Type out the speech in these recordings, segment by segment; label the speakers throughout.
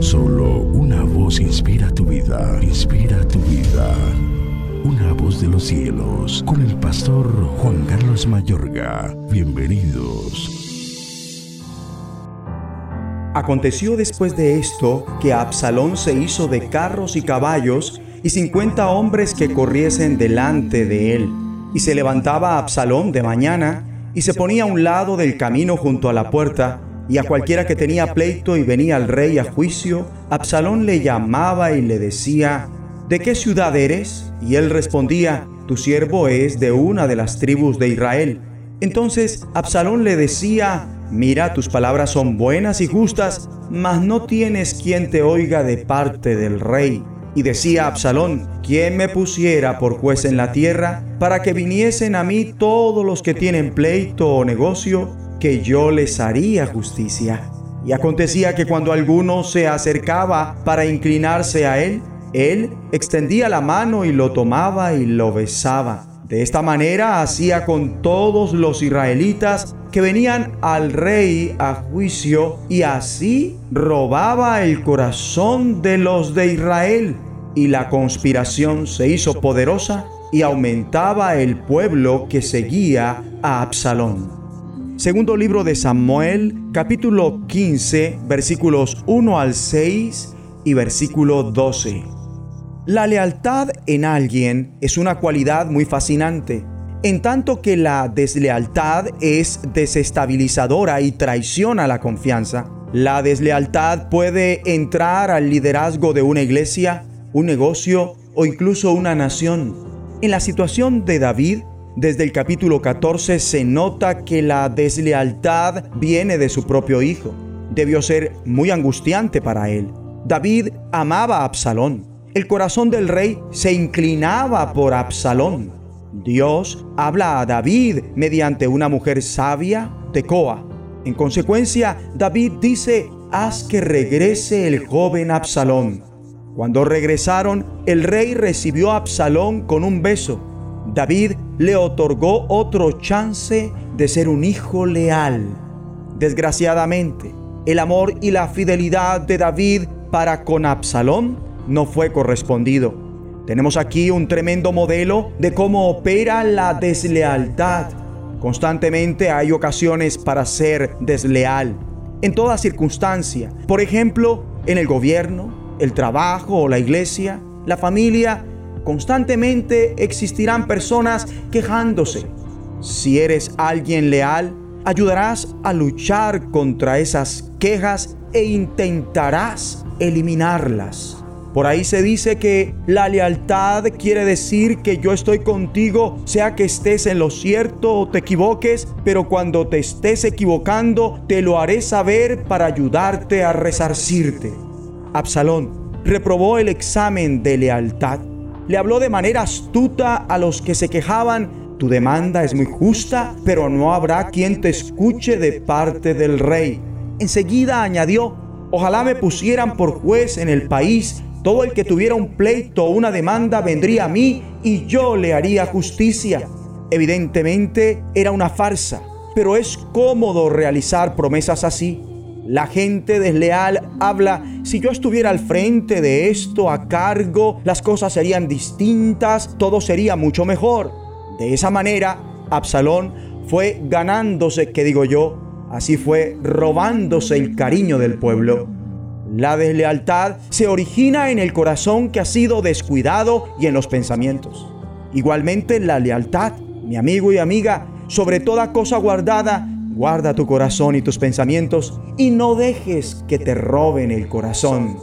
Speaker 1: Solo una voz inspira tu vida, inspira tu vida. Una voz de los cielos, con el pastor Juan Carlos Mayorga. Bienvenidos.
Speaker 2: Aconteció después de esto que Absalón se hizo de carros y caballos y cincuenta hombres que corriesen delante de él. Y se levantaba Absalón de mañana y se ponía a un lado del camino junto a la puerta y a cualquiera que tenía pleito y venía al rey a juicio, Absalón le llamaba y le decía, ¿de qué ciudad eres? Y él respondía, tu siervo es de una de las tribus de Israel. Entonces Absalón le decía, mira, tus palabras son buenas y justas, mas no tienes quien te oiga de parte del rey. Y decía Absalón, ¿quién me pusiera por juez en la tierra para que viniesen a mí todos los que tienen pleito o negocio que yo les haría justicia. Y acontecía que cuando alguno se acercaba para inclinarse a él, él extendía la mano y lo tomaba y lo besaba. De esta manera hacía con todos los israelitas que venían al rey a juicio y así robaba el corazón de los de Israel. Y la conspiración se hizo poderosa y aumentaba el pueblo que seguía a Absalón. Segundo libro de Samuel, capítulo 15, versículos 1 al 6 y versículo 12. La lealtad en alguien es una cualidad muy fascinante, en tanto que la deslealtad es desestabilizadora y traiciona la confianza. La deslealtad puede entrar al liderazgo de una iglesia, un negocio o incluso una nación. En la situación de David, desde el capítulo 14 se nota que la deslealtad viene de su propio hijo. Debió ser muy angustiante para él. David amaba a Absalón. El corazón del rey se inclinaba por Absalón. Dios habla a David mediante una mujer sabia, Tecoa. En consecuencia, David dice, haz que regrese el joven Absalón. Cuando regresaron, el rey recibió a Absalón con un beso David le otorgó otro chance de ser un hijo leal. Desgraciadamente, el amor y la fidelidad de David para con Absalón no fue correspondido. Tenemos aquí un tremendo modelo de cómo opera la deslealtad. Constantemente hay ocasiones para ser desleal, en toda circunstancia. Por ejemplo, en el gobierno, el trabajo o la iglesia, la familia constantemente existirán personas quejándose. Si eres alguien leal, ayudarás a luchar contra esas quejas e intentarás eliminarlas. Por ahí se dice que la lealtad quiere decir que yo estoy contigo, sea que estés en lo cierto o te equivoques, pero cuando te estés equivocando, te lo haré saber para ayudarte a resarcirte. Absalón reprobó el examen de lealtad le habló de manera astuta a los que se quejaban, tu demanda es muy justa, pero no habrá quien te escuche de parte del rey. Enseguida añadió, ojalá me pusieran por juez en el país, todo el que tuviera un pleito o una demanda vendría a mí y yo le haría justicia. Evidentemente era una farsa, pero es cómodo realizar promesas así. La gente desleal habla, si yo estuviera al frente de esto a cargo, las cosas serían distintas, todo sería mucho mejor. De esa manera, Absalón fue ganándose, que digo yo, así fue robándose el cariño del pueblo. La deslealtad se origina en el corazón que ha sido descuidado y en los pensamientos. Igualmente la lealtad, mi amigo y amiga, sobre toda cosa guardada, Guarda tu corazón y tus pensamientos y no dejes que te roben el corazón.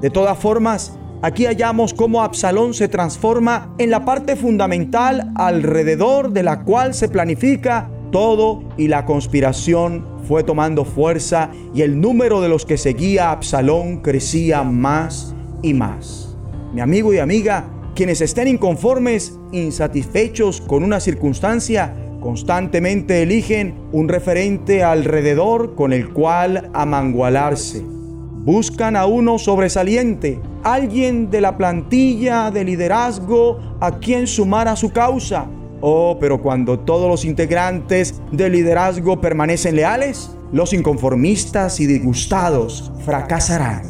Speaker 2: De todas formas, aquí hallamos cómo Absalón se transforma en la parte fundamental alrededor de la cual se planifica todo y la conspiración fue tomando fuerza y el número de los que seguía a Absalón crecía más y más. Mi amigo y amiga, quienes estén inconformes, insatisfechos con una circunstancia, Constantemente eligen un referente alrededor con el cual amangualarse. Buscan a uno sobresaliente, alguien de la plantilla de liderazgo a quien sumar a su causa. Oh, pero cuando todos los integrantes del liderazgo permanecen leales, los inconformistas y disgustados fracasarán.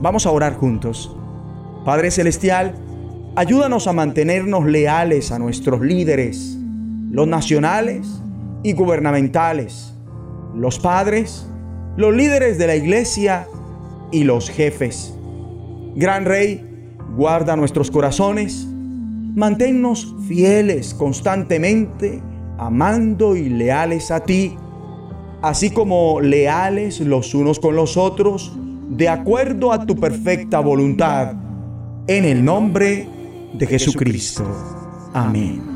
Speaker 2: Vamos a orar juntos. Padre Celestial, ayúdanos a mantenernos leales a nuestros líderes, los nacionales y gubernamentales, los padres, los líderes de la iglesia y los jefes. Gran Rey, guarda nuestros corazones, manténnos fieles constantemente, amando y leales a ti, así como leales los unos con los otros, de acuerdo a tu perfecta voluntad, en el nombre de Jesucristo. Amén.